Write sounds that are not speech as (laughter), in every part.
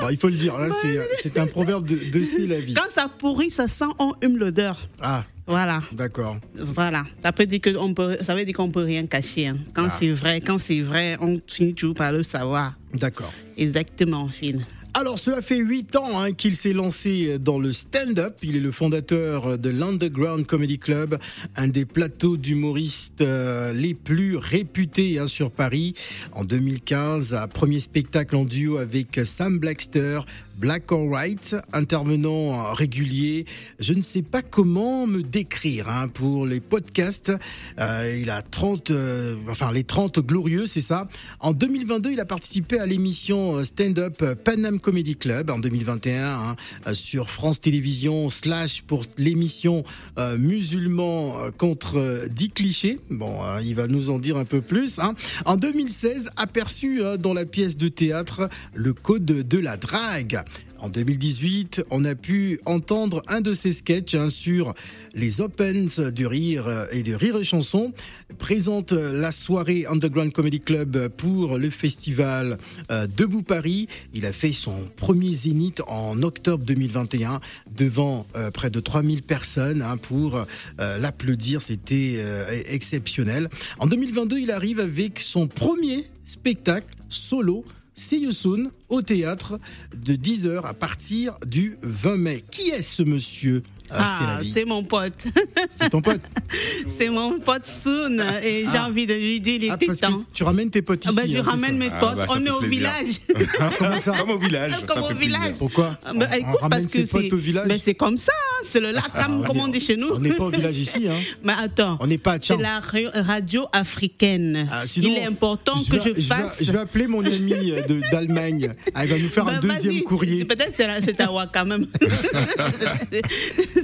Bon, il faut le dire, hein, c'est, c'est un proverbe de, de c'est la vie. Quand ça pourrit, ça sent, on hume l'odeur. Ah, Voilà. d'accord. Voilà, ça peut dire que on peut, ça veut dire qu'on peut rien cacher. hein. Quand Ah. c'est vrai, quand c'est vrai, on finit toujours par le savoir. D'accord. Exactement, Phil. Alors, cela fait huit ans hein, qu'il s'est lancé dans le stand-up. Il est le fondateur de l'Underground Comedy Club, un des plateaux d'humoristes euh, les plus réputés hein, sur Paris. En 2015, un premier spectacle en duo avec Sam Blackster, Black or White, intervenant euh, régulier. Je ne sais pas comment me décrire hein, pour les podcasts. Euh, il a 30, euh, enfin les 30 glorieux, c'est ça. En 2022, il a participé à l'émission euh, stand-up euh, Panam Comedy Club en 2021 hein, euh, sur France Télévisions slash pour l'émission euh, musulman euh, contre euh, 10 clichés. Bon, euh, il va nous en dire un peu plus. hein. En 2016, aperçu euh, dans la pièce de théâtre Le Code de la drague. En 2018, on a pu entendre un de ses sketchs hein, sur les Opens du rire euh, et de rire et chanson. Présente la soirée Underground Comedy Club pour le festival euh, Debout Paris. Il a fait son premier zénith en octobre 2021 devant euh, près de 3000 personnes hein, pour l'applaudir. C'était exceptionnel. En 2022, il arrive avec son premier spectacle solo. See You Soon au théâtre de 10h à partir du 20 mai. Qui est ce monsieur euh, Ah, c'est mon pote. (laughs) C'est ton pote (laughs) c'est mon pote Soon. Et j'ai Ah. envie de lui dire, il Ah, était parce que temps. tu ramènes tes potes Ah ici. bah, je hein, ramène mes Ah, potes. bah, On est au plaisir. village. (laughs) Ah, Comment ça Comme au village. Comme ça au fait plaisir. village. Pourquoi Ah, bah, on, écoute, on ramène parce que ses c'est au village mais c'est comme ça, c'est le lac, Ah, comme on dit chez nous. On n'est pas au village ici. Hein. (laughs) Mais attends, On n'est pas à c'est la ra- radio africaine. Ah, sinon, Il est important que vais- je fasse. vais, je vais appeler mon ami euh, de- d'Allemagne. Ah, il va nous faire un Bah, deuxième courrier. Peut-être c'est à Wa quand même.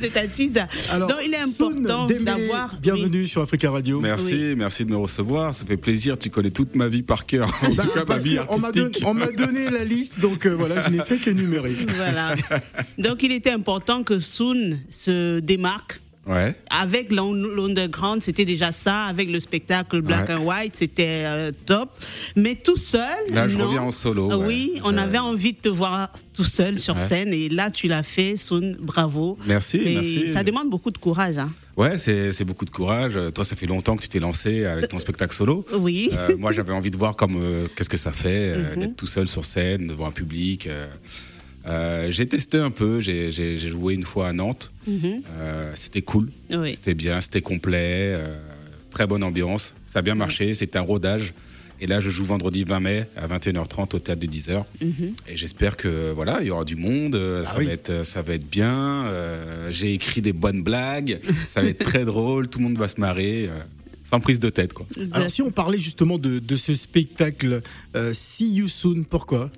c'est à (laughs) (laughs) Tiza. Alors, Donc il est Soun important Dembélé, d'avoir. Bienvenue sur Africa Radio. Merci, merci de me recevoir. Ça fait plaisir. Tu connais toute ma vie par cœur. En Bah, tout cas, ma vie que on m'a don- artistique. on m'a donné la liste, donc euh, voilà, je n'ai fait qu'énumérer. Voilà. Donc il était important que Se démarque. Ouais. Avec l'un- l'underground, c'était déjà ça. Avec le spectacle Black Ouais. and White, c'était euh, top. Mais tout seul. Là, je non. reviens en solo, ouais. Oui, on avait envie de te voir tout seul sur scène. Et là, tu l'as fait, Soon, bravo. Merci, Et merci. Ça demande beaucoup de courage. Hein. Ouais, c'est beaucoup de courage. Toi, ça fait longtemps que tu t'es lancé avec ton spectacle solo. (laughs) Oui. Euh, moi, j'avais envie de voir comme euh, qu'est-ce que ça fait Mhm. d'être tout seul sur scène devant un public. Euh. J'ai testé un peu. J'ai j'ai- j'ai joué une fois à Nantes. Mhm. Euh, c'était cool. Oui. C'était bien, c'était complet, euh, très bonne ambiance. Ça a bien marché. C'était un rodage. Et là, je joue vendredi 20 mai à 21h30 au théâtre de 10h. Mhm. Et j'espère que voilà, il y aura du monde. euh, ça oui. va être, ça va être bien. euh, J'ai écrit des bonnes blagues. ça va être très (laughs) drôle. Tout le monde va se marrer. sans prise de tête, quoi. Alors, si on parlait justement de, de ce spectacle, euh, See You Soon, pourquoi?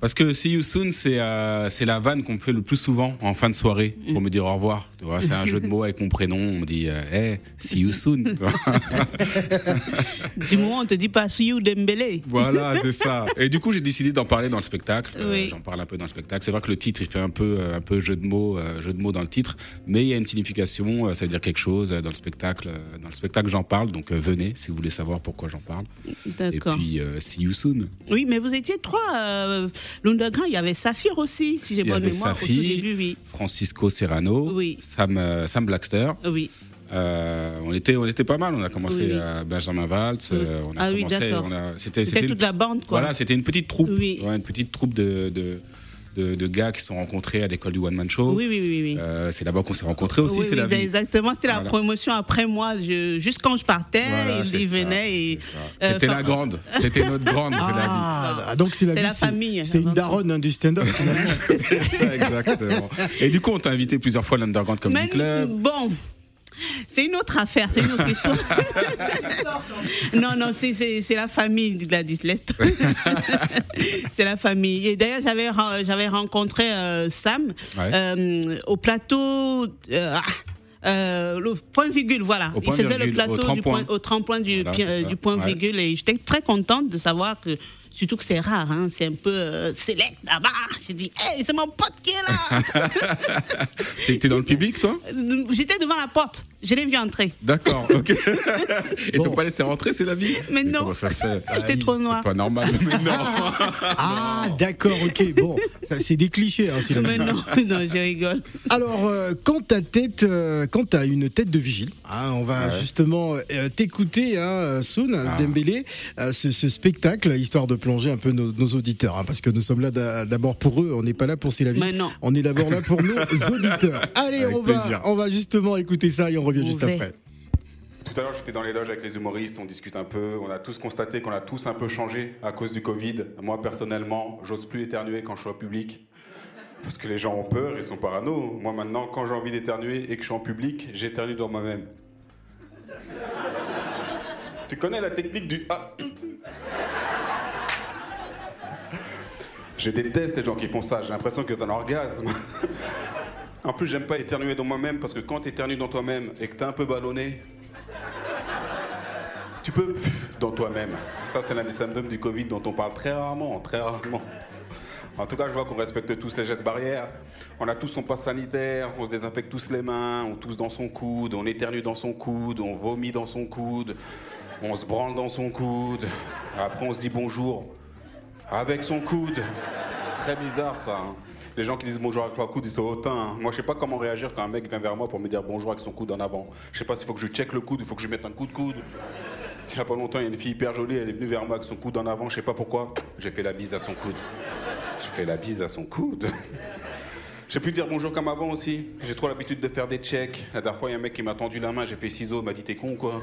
Parce que See You Soon, c'est euh, la vanne qu'on fait le plus souvent en fin de soirée pour me dire au revoir. C'est un jeu de mots avec mon prénom. On me dit, euh, hey, See You Soon. Du moment on te dit pas Suyou Dembélé. voilà, c'est ça. Et du coup, j'ai décidé d'en parler dans le spectacle. Euh. J'en parle un peu dans le spectacle. C'est vrai que le titre, il fait un peu, euh, un peu jeu de mots, jeu de mots dans le titre, mais il y a une signification. ça veut dire quelque chose dans le spectacle. Dans le spectacle, j'en parle. Donc, venez si vous voulez savoir pourquoi j'en parle. Et D'accord. puis, euh, See You Soon. Oui, mais vous étiez trois. L'underground, il y avait Saphir aussi, si j'ai bonne mémoire. Au tout Saphir. début, oui. Francisco Serrano, Oui. Sam, euh, Sam Blackster. Oui. Euh, on était, on était pas mal. On a commencé Oui, oui. à Benjamin Waltz. euh, on a Ah commencé. C'était, C'était une- toute la bande, quoi. Voilà, c'était une petite troupe. Oui. Ouais, une petite troupe de, de, de, de gars qui se sont rencontrés à l'école du One Man Show. Oui, oui, oui. oui. Euh, c'est là-bas qu'on s'est rencontrés aussi. Oui, c'est oui, la vie. exactement. C'était la promotion après moi. Je, juste quand je partais, Voilà, ils, ça, venaient euh, C'était enfin, la grande. C'était notre grande. c'est la vie. (laughs) Ah, donc c'est la, C'est vie, la famille, C'est une daronne hein, du stand-up. (laughs) C'est ça, exactement. Et du coup, on t'a invité plusieurs fois à l'Underground Comedy Club. bon. C'est une autre affaire, c'est une autre (laughs) histoire. non, non, c'est- la famille de la dyslexie. (laughs) c'est la famille. Et d'ailleurs, j'avais j'avais rencontré euh, Sam Ouais. euh, au plateau. euh, ah, euh, le point virgule, voilà. Il faisait le plateau au du tremplin. point, au tremplin du, Voilà, pi- euh, du point Ouais. virgule et j'étais très contente de savoir que Surtout que c'est rare, hein, c'est un peu euh, select là-bas. J'ai dit, hey, c'est mon pote qui est là. (laughs) T'étais dans le public, toi? J'étais devant la porte. Je l'ai vu entrer. D'accord, ok. (laughs) Et Bon. t'as pas laissé rentrer, c'est la vie? Mais non. Comment ça se fait? (laughs) J'étais trop noir. Pas normal, mais non. Ah, d'accord, ok. Bon, c'est des clichés, hein, c'est la Mais vie. non, non, je rigole. Alors, euh, quand ta tête, euh, quand t'as une tête de vigile, hein, on va Ouais. justement euh, t'écouter, hein, Soun Ah. Dembélé, euh, ce, ce spectacle, histoire de plonger un peu nos, nos auditeurs, hein, parce que nous sommes là d'a- d'abord pour eux, on n'est pas là pour c'est la vie. On est d'abord là pour nos (laughs) auditeurs. Allez, Avec on va, plaisir. on va justement écouter ça et on revient juste après. Tout à l'heure, j'étais dans les loges avec les humoristes, on discute un peu. On a tous constaté qu'on a tous un peu changé à cause du Covid. Moi, personnellement, j'ose plus éternuer quand je suis en public. Parce que les gens ont peur, ils sont parano. Moi, maintenant, quand j'ai envie d'éternuer et que je suis en public, j'éternue dans moi-même. tu connais la technique du ah Je déteste les gens qui font ça. J'ai l'impression que c'est un orgasme. (laughs) En plus, j'aime pas éternuer dans moi-même parce que quand tu éternues dans toi-même et que t'es un peu ballonné, tu peux dans toi-même. Ça, c'est l'un des symptômes du Covid dont on parle très rarement, très rarement. En tout cas, je vois qu'on respecte tous les gestes barrières. On a tous son passe sanitaire, on se désinfecte tous les mains, on tousse dans son coude, on éternue dans son coude, on vomit dans son coude, on se branle dans son coude. Après, on se dit bonjour avec son coude. C'est très bizarre ça. hein. Les gens qui disent bonjour avec leur coude, ils sont hautains. hein. Moi, je sais pas comment réagir quand un mec vient vers moi pour me dire bonjour avec son coude en avant. Je sais pas s'il faut que je check le coude, il faut que je mette un coup de coude. Il y a pas longtemps, il y a une fille hyper jolie, elle est venue vers moi avec son coude en avant, je sais pas pourquoi. J'ai fait la bise à son coude. Je fais la bise à son coude. (laughs) J'ai pu dire bonjour comme avant aussi. J'ai trop l'habitude de faire des checks. La dernière fois, il y a un mec qui m'a tendu la main, j'ai fait ciseaux, m'a dit t'es con quoi?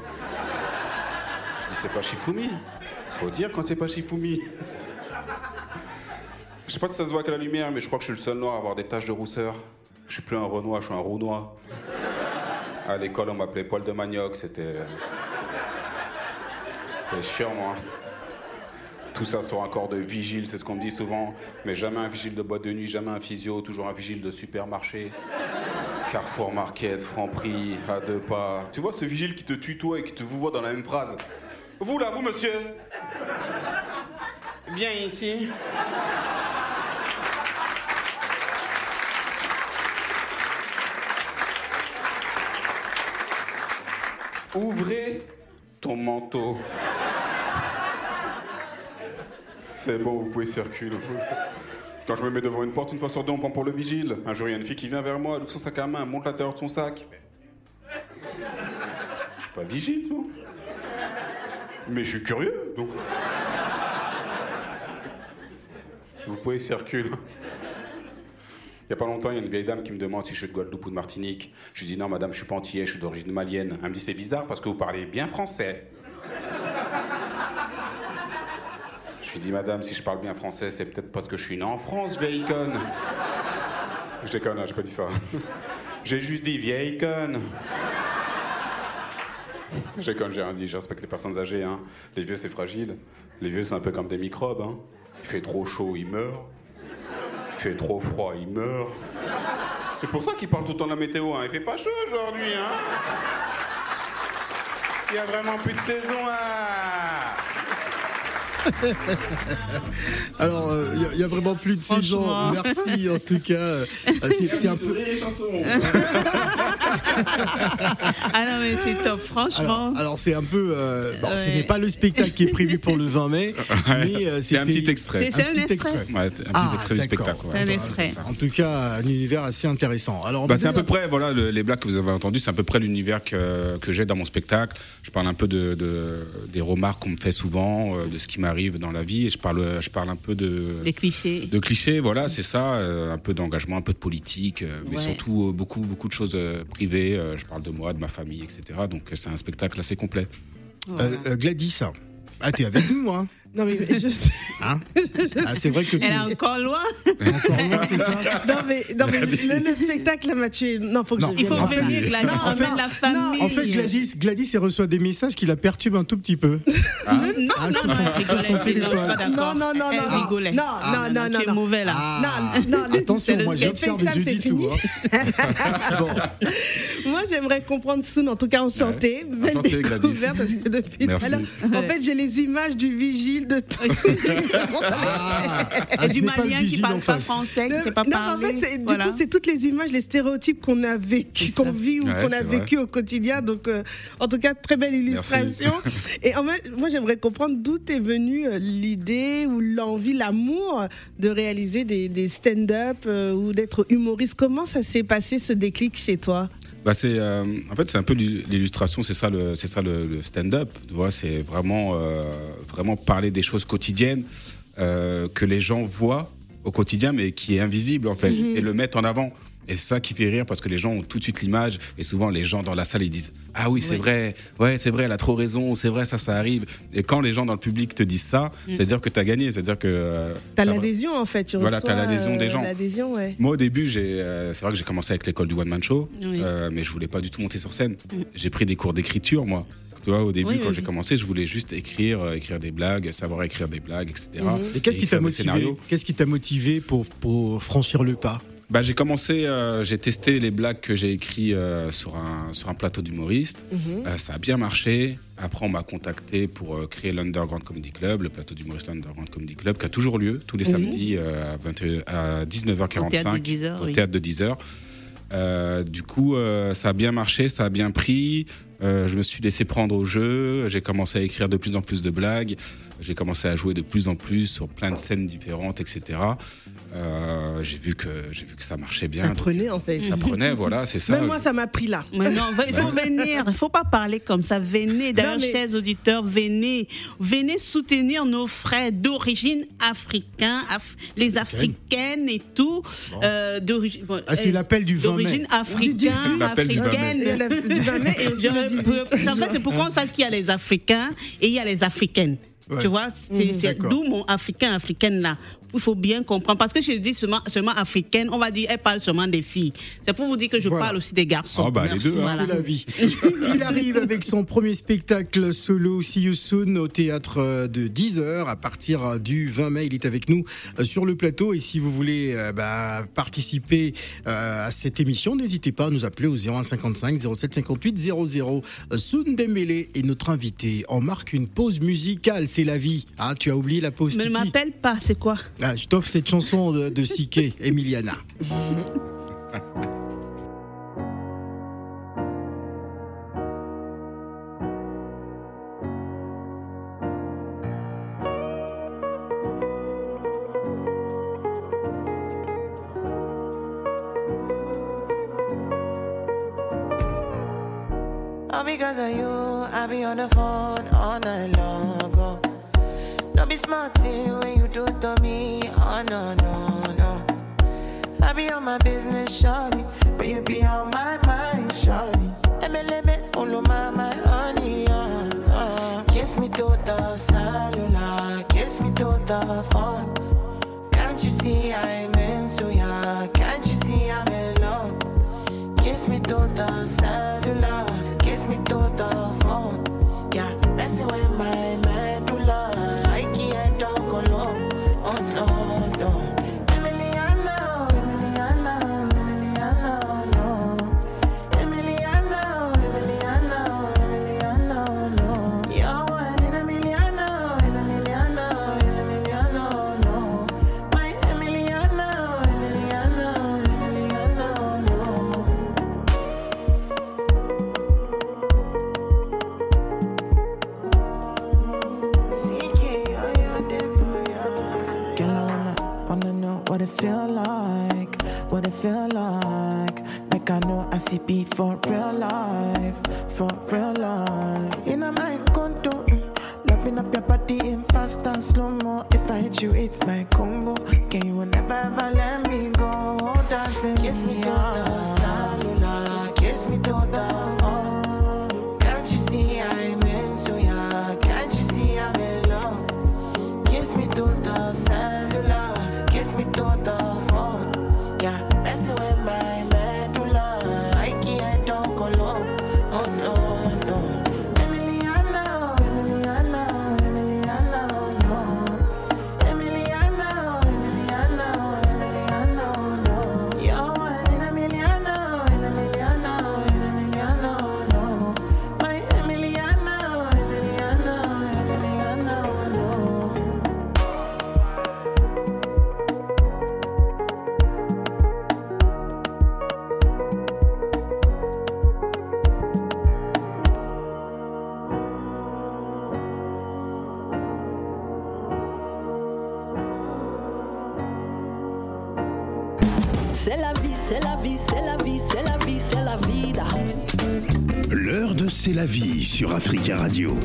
Je dis c'est pas Shifumi. Faut dire quand c'est pas Shifumi. Je sais pas si ça se voit qu'à la lumière, mais je crois que je suis le seul noir à avoir des taches de rousseur. Je suis plus un Renoir, je suis un Rounois. À l'école, on m'appelait Paul de Manioc, c'était. C'était chiant, moi. Tout ça sur un corps de vigile, c'est ce qu'on me dit souvent. Mais jamais un vigile de boîte de nuit, jamais un physio, toujours un vigile de supermarché. Carrefour Market, Franprix, à deux pas. Tu vois ce vigile qui te tutoie et qui te vous voit dans la même phrase Vous là, vous monsieur Viens ici. Ouvrez ton manteau. C'est bon, vous pouvez circuler. Quand je me mets devant une porte, une fois sur deux, on prend pour le vigile. Un jour, il y a une fille qui vient vers moi, elle ouvre son sac à main, elle monte l'intérieur de son sac. Je suis pas vigile, toi. Mais je suis curieux, donc. Vous pouvez circuler. Il y a pas longtemps, il y a une vieille dame qui me demande si je suis de Guadeloupe ou de Martinique. Je lui dis non, madame, je suis pas antillais, je suis d'origine malienne. Elle me dit c'est bizarre parce que vous parlez bien français. Je lui dis madame, si je parle bien français, c'est peut-être parce que je suis né en France, vieille conne. Je déconne, hein, j'ai pas dit ça. J'ai juste dit vieille conne. Je déconne, j'ai rien dit, je respecte les personnes âgées. Hein. Les vieux, c'est fragile. Les vieux, c'est un peu comme des microbes. Hein. Il fait trop chaud, ils meurent. Il fait trop froid, il meurt. C'est pour ça qu'il parle tout le temps de la météo. Hein. Il fait pas chaud aujourd'hui. Hein. Il y a vraiment plus de saison. Hein. (laughs) Alors, euh, il y a- il y, a vraiment plus de saison. Merci en tout cas. Euh, (laughs) C'est c'est un peu. (laughs) (laughs) Ah non, mais c'est top, franchement. Alors, alors c'est un peu. euh, bon, ce n'est pas le spectacle qui est prévu pour le 20 mai, (laughs) mais euh, C'est un petit extrait. C'est- un petit extrait. Ouais, c'est un petit Ah, extrait du spectacle. ouais. C'est un extrait. En tout cas, un univers assez intéressant. Alors, Bah, c'est à peu près, voilà, le- les blagues que vous avez entendues, c'est à peu près l'univers que, que j'ai dans mon spectacle. Je parle un peu de, de- des remarques qu'on me fait souvent, euh, de ce qui m'arrive dans la vie, et je parle, je parle un peu de, Des clichés. de clichés, voilà, c'est ça, un peu d'engagement, un peu de politique, mais Ouais. surtout beaucoup, beaucoup de choses privées. Euh, je parle de moi, de ma famille, etc. Donc c'est un spectacle assez complet. Euh, euh, Gladys, ah, t'es avec nous, hein, Non, mais je sais. hein? (laughs) Ah, C'est vrai que Elle est encore loin. encore loin, c'est ça? Non, mais, non, mais le, le spectacle là m'a tué. Non, faut que Non. je Il faut venir, Gladys, Non, en fait- la famille. En fait, Gladys, Gladys, elle reçoit des messages qui la perturbent un tout petit peu. Non, Ah, non, sur non, Non, téléphone. pas d'accord. Non, non, non, Elle non. rigolait. Non, Ah, non, non, Tu es non. mauvais là. Ah, Non, non, les- attention, moi j'observe c'est dis (laughs) tout. Moi, j'aimerais comprendre Soun, en tout cas enchanté. Belle découverte, parce que depuis tout Merci. à l'heure, en fait, j'ai les images du vigile vigile de (laughs) Ah, ah, Et du malien qui parle pas français, qui sait pas non, parler. en fait, c'est- du Voilà. coup, c'est toutes les images, les stéréotypes qu'on a vécu, qu'on vit ou Ouais, qu'on a vrai. vécu au quotidien. Donc, euh, en tout cas, très belle illustration. (laughs) Et en fait, moi, j'aimerais comprendre d'où est venue euh, l'idée ou l'envie, l'amour de réaliser des, des stand-up euh, ou d'être humoriste. Comment ça s'est passé ce déclic chez toi? Bah c'est, euh, en fait, c'est un peu l'illustration, c'est ça le, c'est ça le, le stand-up. Tu vois, c'est vraiment, euh, vraiment parler des choses quotidiennes euh, que les gens voient au quotidien, mais qui est invisible en fait, et le mettre en avant. Et c'est ça qui fait rire parce que les gens ont tout de suite l'image et souvent les gens dans la salle ils disent ah oui c'est Oui. vrai ouais c'est vrai elle a trop raison c'est vrai ça ça arrive et quand les gens dans le public te disent ça c'est à dire que tu as gagné c'est à dire que euh, T'as t'as- l'adhésion, en fait. Tu Voilà, reçois, t'as l'adhésion des gens. L'adhésion, ouais. moi, au début, j'ai, euh, c'est vrai que j'ai commencé avec l'école du one man show, Oui. euh, mais je voulais pas du tout monter sur scène. J'ai pris des cours d'écriture, moi. Tu vois, au début, Oui, quand oui, j'ai commencé, je voulais juste écrire, euh, écrire des blagues, savoir écrire des blagues, etc. Et qu'est-ce qui t'a motivé? Qu'est-ce qui t'a motivé pour, pour franchir le pas? Bah, j'ai commencé, euh, j'ai testé les blagues que j'ai écrites euh, sur un sur un plateau d'humoriste. Euh, ça a bien marché. Après, on m'a contacté pour créer l'Underground Comedy Club, le plateau d'humoriste l'Underground Comedy Club, qui a toujours lieu tous les samedis à, 21 à 19h45 Au théâtre de 10 heures, au oui. théâtre de 10h. Euh, du coup, ça a bien marché, ça a bien pris. Je me suis laissé prendre au jeu. J'ai commencé à écrire de plus en plus de blagues. J'ai commencé à jouer de plus en plus sur plein de scènes différentes, etc. Euh, j'ai vu que j'ai vu que ça marchait bien. Ça prenait, en fait. ça prenait, voilà, c'est ça. Même moi, ça m'a pris là. Mais non, il faut venir. Il faut pas parler comme ça. Venez. D'ailleurs, mais- chers auditeurs, venez. Venez soutenir nos frères d'origine africaine, af- les africaines et tout. euh, d'origine. bon, Ah, c'est euh, l'appel du 20 mai. D'origine africaine, L'appel du 20 mai. africaine. Et la- du 20 mai et aussi le Je- 18. En fait, c'est pourquoi on sache qu'il y a les Africains et il y a les Africaines. Ouais. Tu vois, c'est d'accord. d'où mon africain, africaine là. Il faut bien comprendre. Parce que je dis seulement, seulement africaine, on va dire, elle parle seulement des filles. C'est pour vous dire que je Voilà. parle aussi des garçons. Ah, bah, les deux, hein. c'est la vie. (laughs) Il arrive avec son premier spectacle solo See You Soon au théâtre de 10h à partir du 20 mai. Il est avec nous euh, sur le plateau et si vous voulez euh, bah, participer euh, à cette émission, n'hésitez pas à nous appeler au 0155 07 58 00. Soon Dembélé est notre invité. On marque une pause musicale, c'est la vie. Ah, tu as oublié la pause ne m'appelle pas, c'est quoi? Ah, Je t'offre cette chanson de, Siké, Emiliana. To me. Oh no, no, no. I be on my business, shawty. But you be on my mind, shawty. MLM, all my, my honey. Uh, uh. Kiss me to the cellular, kiss me to the phone. Like. Like I know I see beat for real life, for real life. In a my condo, mm, loving up your body in fast and slow mo. If I hit you, it's my combo. Can you never ever let me go? Dancing kiss me to the cellular, kiss me to the vie sur Africa Radio.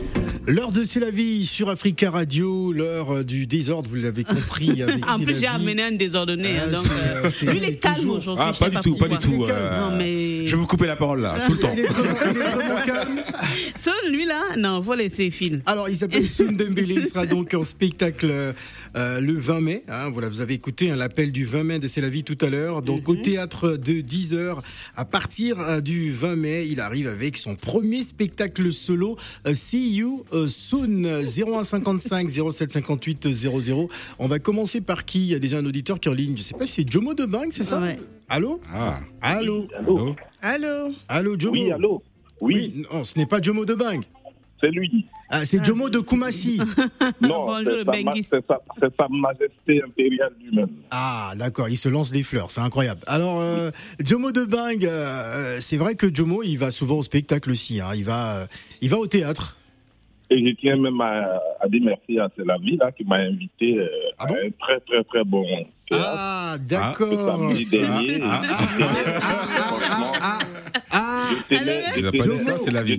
L'heure de C'est la vie sur Africa Radio, l'heure euh, du désordre, vous l'avez compris. (laughs) Avec En plus, j'ai amené un désordonné. Ah, hein, donc, c'est- euh, lui, il c'est est calme toujours- aujourd'hui. Ah, pas du tout, pas du tout. euh, Non, mais. Je vais vous couper la parole là, tout le temps. Il est vraiment, il est vraiment calme. (laughs) Seul, lui, là, non, faut laisser filer. Alors, il s'appelle Soun Dembélé. Il sera donc en spectacle euh, le 20 mai. Hein, voilà, vous avez écouté hein, l'appel du 20 mai de C'est la vie tout à l'heure. Donc, au théâtre de 10h, à partir euh, du 20 mai, il arrive avec son premier spectacle solo. euh, See You euh, Soon. 0155 0758 00. On va commencer par qui? Il y a déjà un auditeur qui est en ligne. Je sais pas si c'est Jomo de Bang, c'est ça? Ouais. Allô? Ah, Allô? Allô? Allô? Allô, Jomo? Oui, allô? Oui, Oui, non, ce n'est pas Jomo de Bang. c'est lui. Ah, c'est Jomo de Kumasi. (laughs) Non, c'est sa, sa, c'est sa majesté impériale lui-même. Ah, d'accord, il se lance des fleurs, c'est incroyable. Alors, euh, Jomo de Bang, euh, c'est vrai que Jomo, il va souvent au spectacle aussi, hein, il, va, euh, il va au théâtre. Et je tiens même à, à dire merci à C'est la vie là, qui m'a invité euh, Ah bon à un très très très bon théâtre. Ah, d'accord. samedi dernier. Ah, Ah,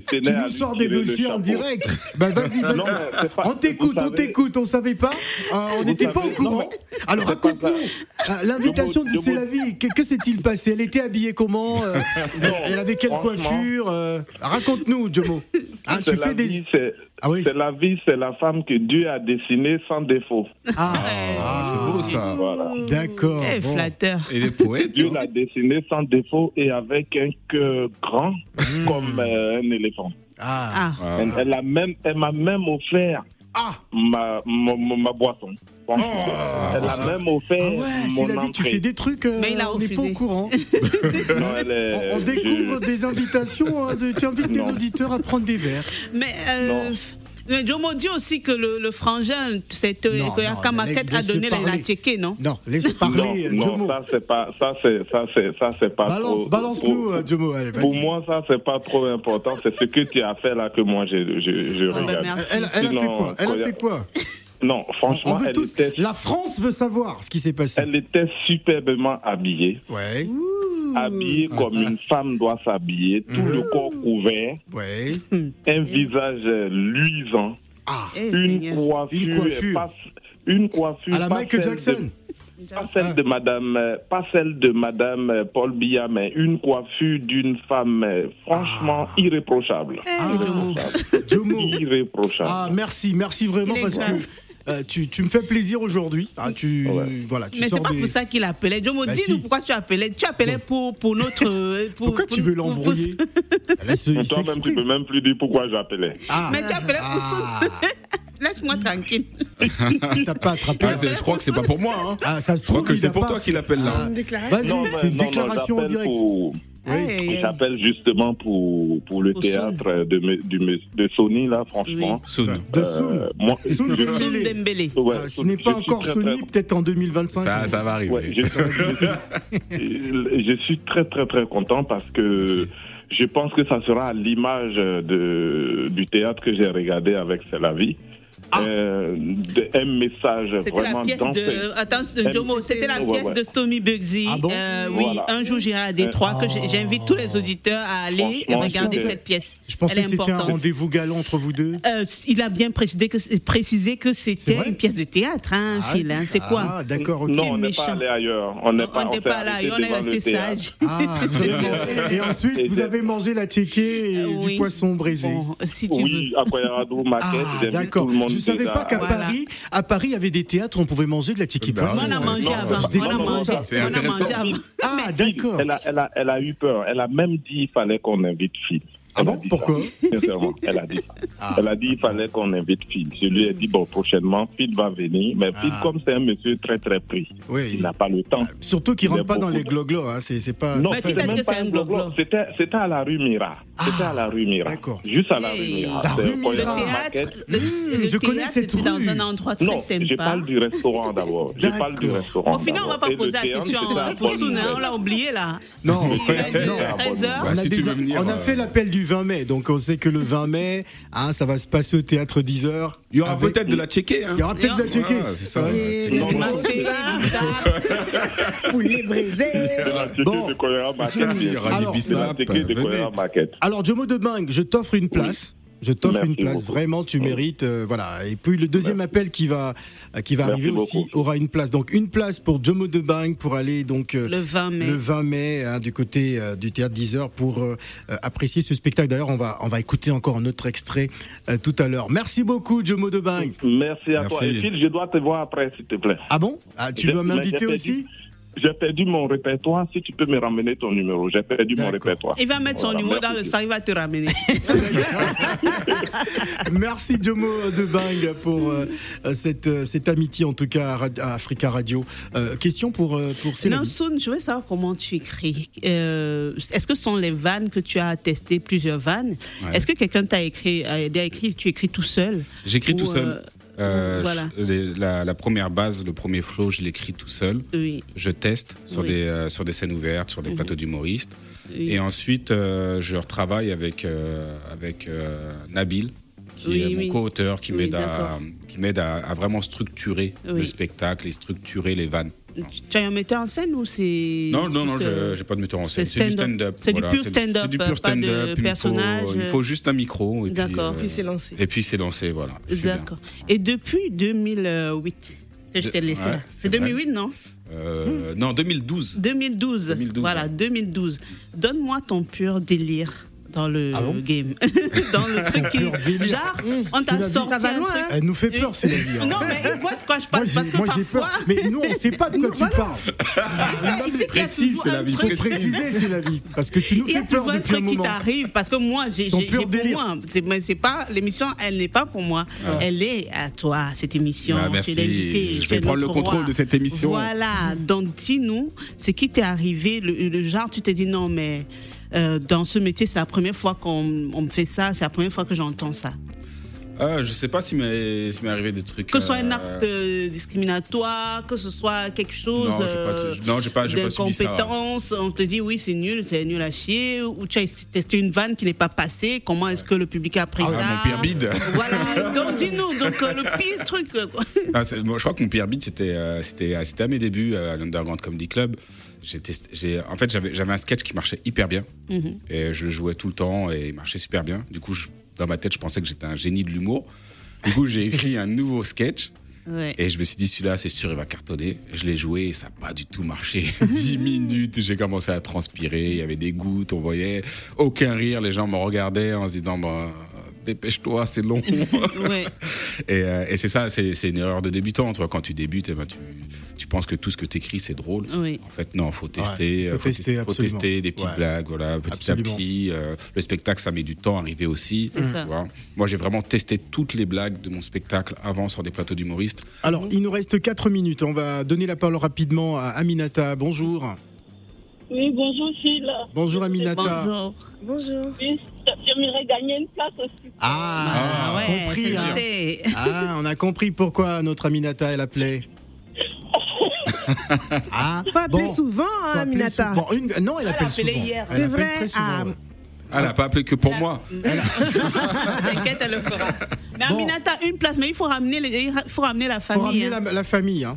tu nous sors des dossiers en direct. Bah vas-y, (laughs) vas-y. Non, mais c'est pas- On t'écoute, on t'écoute, on savait pas. Euh, on n'était pas au courant. (laughs) Alors raconte-nous, euh, l'invitation vous- C'est la vie, que, que s'est-il passé? Elle était habillée comment Euh, (laughs) elle, elle avait quelle coiffure Euh, Raconte-nous, Jomo. Hein, C'est tu la fais des... vie, c'est Ah oui c'est la vie, c'est la femme que Dieu a dessinée sans défaut. Ah, Ah, c'est beau ça. Voilà. d'accord. Eh, bon. flatteur. Et les poètes Dieu l'a dessinée sans défaut et avec un cœur grand Hmm. comme euh, un éléphant. Ah, Ah. Elle, elle a même, elle m'a même offert Ah. ma, ma, ma- ma boisson. Franchement, elle a même offert Ah ouais, mon la vie, tu fais des trucs, euh, Mais il a on n'est pas au courant. (laughs) Non, elle est- On, on découvre je- des invitations, hein, de, tu invites des auditeurs à prendre des verres. Mais. Euh, Mais Jomo dit aussi que le, le frangin, cette Non, que non, Yaka Maquette a donné la, la parler. tchéké, non? Non, laisse parler, non, non, ça c'est pas, ça c'est, ça c'est, ça c'est pas Balance, trop. balance-nous, trop- euh, Jomo. Allez, vas-y. Pour moi, ça c'est pas trop important. C'est ce que tu as fait là que moi je, je, je Ah bah, regarde. merci. Elle, elle a fait Sinon, quoi? Elle a fait quoi? Non, On franchement, veut elle tous. était, La France veut savoir ce qui s'est passé. elle était superbement habillée. Ouais, habillée comme une femme doit s'habiller, tout le corps couvert, ouais. (laughs) un visage euh, luisant, Ah, Eh, une coiffure, Une coiffure. pas- une coiffure à la pas Michael celle Jackson. de- pas celle de Madame, euh, pas celle de Madame euh, Paul Biya, mais une coiffure d'une femme franchement irréprochable. Ah, Jomo. Jomo. Irréprochable. Ah, merci, merci vraiment parce que. Euh, tu, tu me fais plaisir aujourd'hui. Ah, tu, Ouais. voilà, tu Mais c'est pas des- pour ça qu'il appelait. Jomo, Bah, dis-nous si. pourquoi tu appelais. Tu appelais pour, pour notre. (laughs) Pour, Pourquoi pour- tu veux l'embrouiller Toi-même, tu peux même plus dire pourquoi j'appelais. Ah, Mais tu appelais pour ah, (laughs) Laisse-moi tranquille. t'as pas attrapé. Ah, je crois que c'est pas pour moi. Hein. Ah, ça se Je crois trouve que c'est pour pas- toi qu'il appelle là. Ah, Vas-y, mais- c'est une non, non, déclaration en direct. Aïe. J'appelle justement pour, pour le Pour théâtre de, me- de Sony, là, franchement. Soon. De Euh, Soun. moi, Soun Dembélé. Dembélé. ouais, Ah, ce n'est pas encore très, Sony, très- peut-être en 2025. Ça, ça va arriver. ouais, (laughs) je, suis, je suis très très très content parce que Merci. je pense que ça sera à l'image de, du théâtre que j'ai regardé avec C'est la vie. Euh, de- un message C'était la vraiment pièce de. Attends, Jomo, c'était la pièce ouais. de Stomy Bugsy. Ah bon? Euh, oui, Voilà. un jour j'irai à Détroit, que j'invite tous les auditeurs à aller regarder cette pièce. Je pensais Elle que c'était un rendez-vous galant entre vous deux. Euh, il a bien précisé que, précisé que C'est c'était une pièce de théâtre, hein, Ah, Phil. hein. C'est quoi? Ah, d'accord, ok. Non, on n'est méchant. pas allé ailleurs. On n'est pas, pas là, arrêté on est resté sage. Ah, (laughs) Et ensuite, vous avez mangé la tchéké et du poisson braisé. Si tu veux. Oui, Maquette, Ah, d'accord. tout le monde Je savais pas qu'à Voilà. Paris, à Paris, il y avait des théâtres où on pouvait manger de la Bah, poisson. On a mangé avant. On a mangé. avant. Ah, d'accord. Elle a, elle, a, elle a eu peur. Elle a même dit qu'il fallait qu'on invite Phil. Ah Elle a bon dit Pourquoi? ça. Sincèrement, elle a dit ça. Ah. Elle a dit qu'il fallait qu'on invite Phil. Je lui ai dit, bon, prochainement, Phil va venir. Mais Phil, Ah. comme c'est un monsieur très, très pris, Oui. il n'a pas le temps. Surtout qu'il a rentre pas dans les gloglos, hein. c'est c'est pas. Non, Mais c'est pas- qui t'a c'était dit même que c'est pas un gloglo. C'était c'était à la rue Mira. C'était à la rue Mira. d'accord. Juste à la rue. Mira. La C'est rue Mira. Le Koyaradou théâtre, Maquette. le, Mmh, le je connais théâtre, cette c'était dans rue. un endroit très Non, sympa. je parle du restaurant d'abord. Je parle du restaurant. Au final, on va d'abord. pas poser la question Souna, on l'a oublié là. Non, non. 13 heures. Bah, a on a euh, fait l'appel du 20 mai. Donc on sait que le 20 mai, hein, ça va se passer au théâtre 10 heures. Il y aura Avec- peut-être de la checker. Hein. Il y aura peut-être de la checker. Ouais, c'est ça. Et checker. mafé, poulet braisé. Bon. Il y aura Alors, du bissap. venez. Alors Jomo de Bang, je t'offre une place. Je t'offre une place, beaucoup. vraiment, tu mérites. euh, voilà. Et puis le deuxième appel qui va qui va Merci arriver aussi aura une place. Donc une place pour Jomo de Bang pour aller donc euh, Le 20 mai. le 20 mai hein, du côté euh, du théâtre 10 heures pour apprécier ce spectacle. D'ailleurs, on va on va écouter encore un autre extrait euh, tout à l'heure. Merci beaucoup Jomo de Bang. Merci à Merci. toi. Et Phil, je dois te voir après, s'il te plaît. Ah bon? Ah, Tu veux mais m'inviter aussi? J'ai perdu mon répertoire. Si tu peux me ramener ton numéro, j'ai perdu mon répertoire. Il va mettre son numéro dans le sac, il va te ramener. (laughs) (laughs) Merci Jomo de Bang pour euh, cette, euh, cette amitié en tout cas à, Africa Radio. Euh, question pour, pour Céline. Non, Soun, je veux savoir comment tu écris. Euh, Est-ce que ce sont les vannes que tu as testé, plusieurs vannes? Ouais. Est-ce que quelqu'un t'a écrit, aidé à écrire Tu écris tout seul? J'écris Ou, tout seul. Euh, voilà. je- les- la, la première base, le premier flow, je l'écris tout seul. Oui. Je teste sur, Oui. Des, euh, sur des scènes ouvertes, sur des plateaux d'humoristes. Oui. Et ensuite, euh, je retravaille avec, euh, avec euh, Nabil, qui est mon co-auteur, qui m'aide à, d'accord. qui m'aide à, vraiment structurer le spectacle et structurer les vannes. Tu- as un metteur en scène ou c'est. Non, non, non, euh, je n'ai pas de metteur en scène. c'est du stand-up. C'est du pur stand-up, C'est du pur de stand-up. Il, me personnage. faut, il faut juste un micro. et puis, D'accord. euh, Puis c'est lancé. Et puis c'est lancé, voilà. D'accord. Et depuis 2008 que je t'ai laissé ouais, là. c'est C'est 2008, non? Euh, Non, 2012. 2012. 2012, Voilà, ouais. 2012. Donne-moi ton pur délire dans le Ah bon game. (laughs) dans le truc qui. Genre, on C'est la t'a sorti un loin, truc. hein. Elle nous fait peur, c'est la vie. hein. Non, mais écoute, quoi je Moi, parle j'ai- parce que moi, j'ai parfois. peur. Mais nous, on ne sait pas de quoi (laughs) tu parles. Précise, toujours c'est la vie. Faut préciser, c'est la vie. Parce que tu nous Il y a fais peur toujours un depuis un truc qui moment. t'arrive parce que moi, j'ai pour moi. C'est mais c'est pas l'émission, elle n'est pas pour moi. Elle est à toi cette émission. Ah, merci. Tu l'invité, Je vais prendre le contrôle de cette émission. Voilà. Donc dis-nous, c'est qui t'est arrivé le genre tu t'es dit non mais euh, dans ce métier c'est la première fois qu'on on me fait ça, c'est la première fois que j'entends ça. Ah, je sais pas s'il m'est arrivé des trucs. Que ce soit un euh, acte euh, discriminatoire, que ce soit quelque chose Non, j'ai pas euh, non, pas- pas subi ça. d'incompétence, on te dit oui c'est nul, c'est nul à chier, ou tu as testé une vanne qui n'est pas passée, comment est-ce que le public a pris Ah, ça mon pire bide. Voilà, (laughs) donc dis-nous, donc euh, le pire truc. euh, quoi. Ah, moi, je crois que mon pire beat, c'était euh, c'était à mes débuts euh, à l'Underground Comedy Club. J'ai en fait, j'avais un sketch qui marchait hyper bien. Mhm. Et je le jouais tout le temps et il marchait super bien. Du coup, je- dans ma tête, je pensais que j'étais un génie de l'humour. Du coup, j'ai écrit un nouveau sketch. Ouais. Et je me suis dit, celui-là, c'est sûr, il va cartonner. Je l'ai joué et ça n'a pas du tout marché. (laughs) 10 (laughs) minutes, j'ai commencé à transpirer, il y avait des gouttes, on voyait aucun rire. Les gens me regardaient en se disant, bah, dépêche-toi, c'est long. (laughs) Ouais. Et, euh, et c'est ça, c'est une erreur de débutant. Toi, quand tu débutes, eh ben, tu, tu penses que tout ce que tu écris, c'est drôle. Oui. En fait, non, faut tester. Ouais, faut euh, tester, faut tester des petites Ouais. blagues, voilà, petit Absolument. à petit. euh, le spectacle, ça met du temps à arriver aussi. Tu vois. Moi, j'ai vraiment testé toutes les blagues de mon spectacle avant sur des plateaux d'humoristes. Alors, il nous reste 4 minutes. On va donner la parole rapidement à Aminata. Bonjour. Oui, bonjour Phil. Bonjour Aminata. Bonjour. Bonjour. Oui, j'aimerais gagner une place aussi. Ah, Ah, on a ouais, compris. hein. Ah, on a compris pourquoi notre Aminata elle appelait. (laughs) ah, Faut appeler bon, souvent, faut hein, appeler Aminata. sou- bon, une- non, elle appelle appelé souvent. hier. Elle C'est appelle vrai très souvent, Ah, ouais. Elle n'a pas appelé que pour moi. (laughs) T'inquiète, elle le fera. Mais Bon. Aminata, une place, mais il faut ramener, les- il faut ramener la Faut famille. ramener hein. la, la famille. Hein.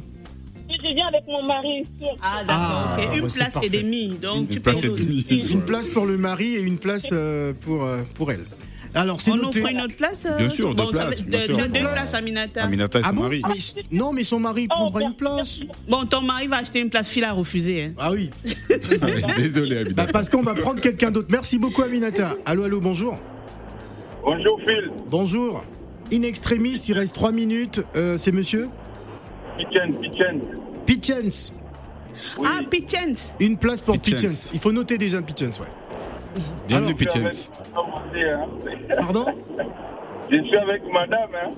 Je viens avec mon mari. Ah, d'accord. Ah. Une bah, place parfait. et demi. Donc, tu Une peux place et demie. Une place pour le mari et une place euh, pour, euh, pour elle. Alors, c'est On noté. offre une autre place euh, Bien sûr, deux bon, places, bien Tu sûr. as deux Ouais. places, Aminata. Aminata et son Ah bon mari. Mais- Non, mais son mari prendra une place. Bon, ton mari va acheter une place, Phil a refusé. hein. Ah oui. (laughs) Désolé, Bah, Aminata. parce qu'on va prendre quelqu'un d'autre. Merci beaucoup, Aminata. Allô, allô, bonjour. Bonjour Phil. Bonjour. In extremis, il reste 3 minutes. Euh, c'est monsieur Pitchen, Pitchen. Pitchens. Oui. Ah, Pitchens. Une place pour Pitchens. Pitchens. Il faut noter déjà Pitchens, ouais. Bienvenue, alors, Pitchens. Pardon (laughs) Je suis avec madame. Hein.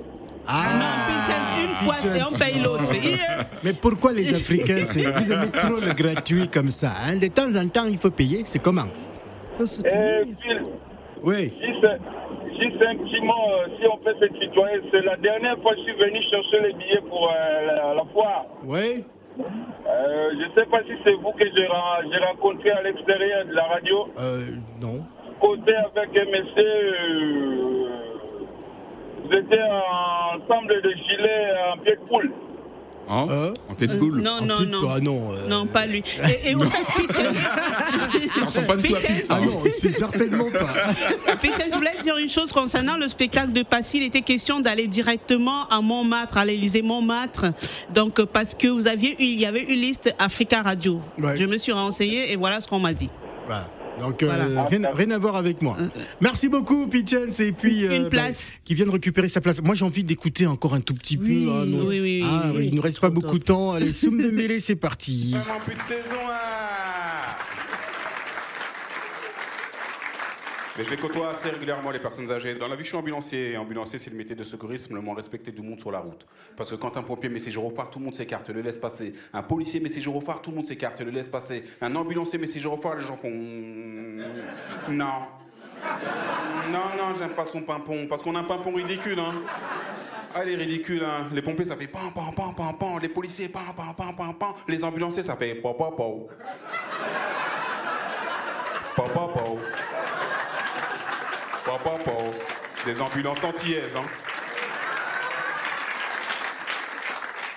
Ah, Non, Pitchens, une boîte et on paye l'autre. (laughs) Yeah. Mais pourquoi les Africains, c'est- vous aimez trop le gratuit comme ça hein? De temps en temps, il faut payer. C'est comment? Eh, Phil, Oui. juste, juste un petit mot, euh, si on peut se tutoyer. C'est la dernière fois que je suis venu chercher les billets pour euh, la, la foire. Oui. Euh, je ne sais pas si c'est vous que j'ai rencontré à l'extérieur de la radio. Euh, non. causé avec un monsieur. Vous étiez ensemble de gilets en pied de poule. Hein Euh En de boule. Non, non, non. Ah non. euh, Non, pas lui. Et, et au fait, Peter, (laughs) Ça ressemble pas du tout à Peter. Ah non, c'est certainement pas. (laughs) Peter, je voulais dire une chose concernant le spectacle de Passy. Il était question d'aller directement à Montmartre, à l'Élysée Montmartre. Donc, parce que vous aviez, eu- il y avait une liste Africa Radio. Ouais. Je me suis renseigné et voilà ce qu'on m'a dit. Voilà. Donc, euh, Voilà. rien, rien à voir avec moi. Merci beaucoup, Pitchens. Et puis, Une bah, place. qui vient de récupérer sa place. Moi, j'ai envie d'écouter encore un tout petit Oui, peu. hein, non. oui, oui, Ah, oui, oui, il oui. nous reste pas beaucoup de temps. Allez, Soum de mêlée, c'est parti. Vraiment plus de saison, hein Je les côtoie assez régulièrement, les personnes âgées. Dans la vie, je suis ambulancier. Et ambulancier, c'est le métier de secourisme le moins respecté du monde sur la route. Parce que quand un pompier met ses gyrophares, tout le monde s'écarte, le laisse passer. Un policier met ses gyrophares, tout le monde s'écarte, le laisse passer. Un ambulancier met ses gyrophares, les gens font... Non. Non, non, j'aime pas son pimpon. Parce qu'on a un pimpon ridicule, hein. Ah, est ridicule, hein. Les pompiers, ça fait pam, pam, pam, pam, pam. Les policiers, pam, pam, pam, pam, pam. Les ambulanciers, ça fait pa, pa, pa. Pa, pa, pa. Des ambulances antillaises, hein.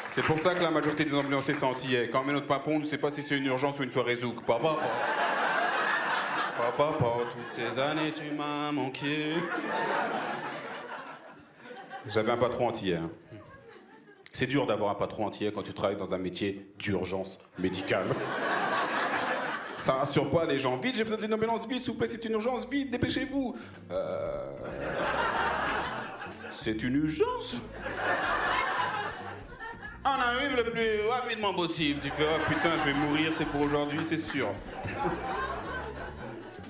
C'est pour ça que la majorité des ambulanciers sont antillais. Quand on met notre pimpon, on ne sait pas si c'est une urgence ou une soirée zouk. Pa, pa, pa. Pa, pa, pa. Toutes ces années, tu m'as manqué. J'avais un patron antillais. hein. C'est dur d'avoir un patron antillais quand tu travailles dans un métier d'urgence médicale. Ça rassure pas les gens. Vite, j'ai besoin d'une ambulance, vite, s'il vous plaît, c'est une urgence, vite, dépêchez-vous. Euh... C'est une urgence On arrive le plus rapidement possible. Tu fais, oh putain, je vais mourir, c'est pour aujourd'hui, c'est sûr.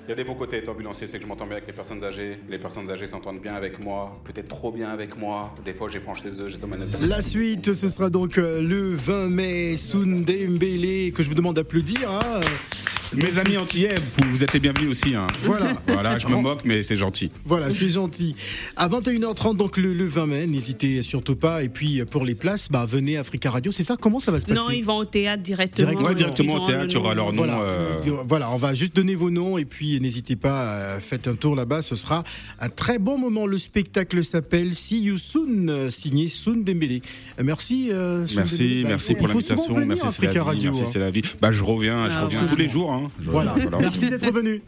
Il y a des bons côtés être ambulancier, c'est que je m'entends bien avec les personnes âgées. Les personnes âgées s'entendent bien avec moi, peut-être trop bien avec moi. Des fois, eux, je les emmène à La suite, ce sera donc euh, le 20 mai, Sundembele, que je vous demande d'applaudir. hein. Mes amis antillais, vous, vous êtes les bienvenus aussi. hein. Voilà. Voilà, je me moque, mais c'est gentil. Voilà, c'est gentil. À 21h30, donc le, le 20 mai, n'hésitez surtout pas. Et puis pour les places, bah, venez Africa Radio, c'est ça? Comment ça va se passer? Non, ils vont au théâtre directement. Directement. Ouais, directement au théâtre, il y aura leur nom. Voilà. euh, voilà, on va juste donner vos noms et puis n'hésitez pas, euh, faites un tour là-bas, ce sera un très bon moment. Le spectacle s'appelle See You Soon, euh, signé Soon Dembélé. Euh, merci. euh, Merci, Dembélé. Bah, merci pour l'invitation. Merci, à c'est la Africa vie. Radio. Merci, hein. c'est la vie. Bah, je reviens, je Ah, reviens tous les jours. hein. Voilà. merci d'être venu.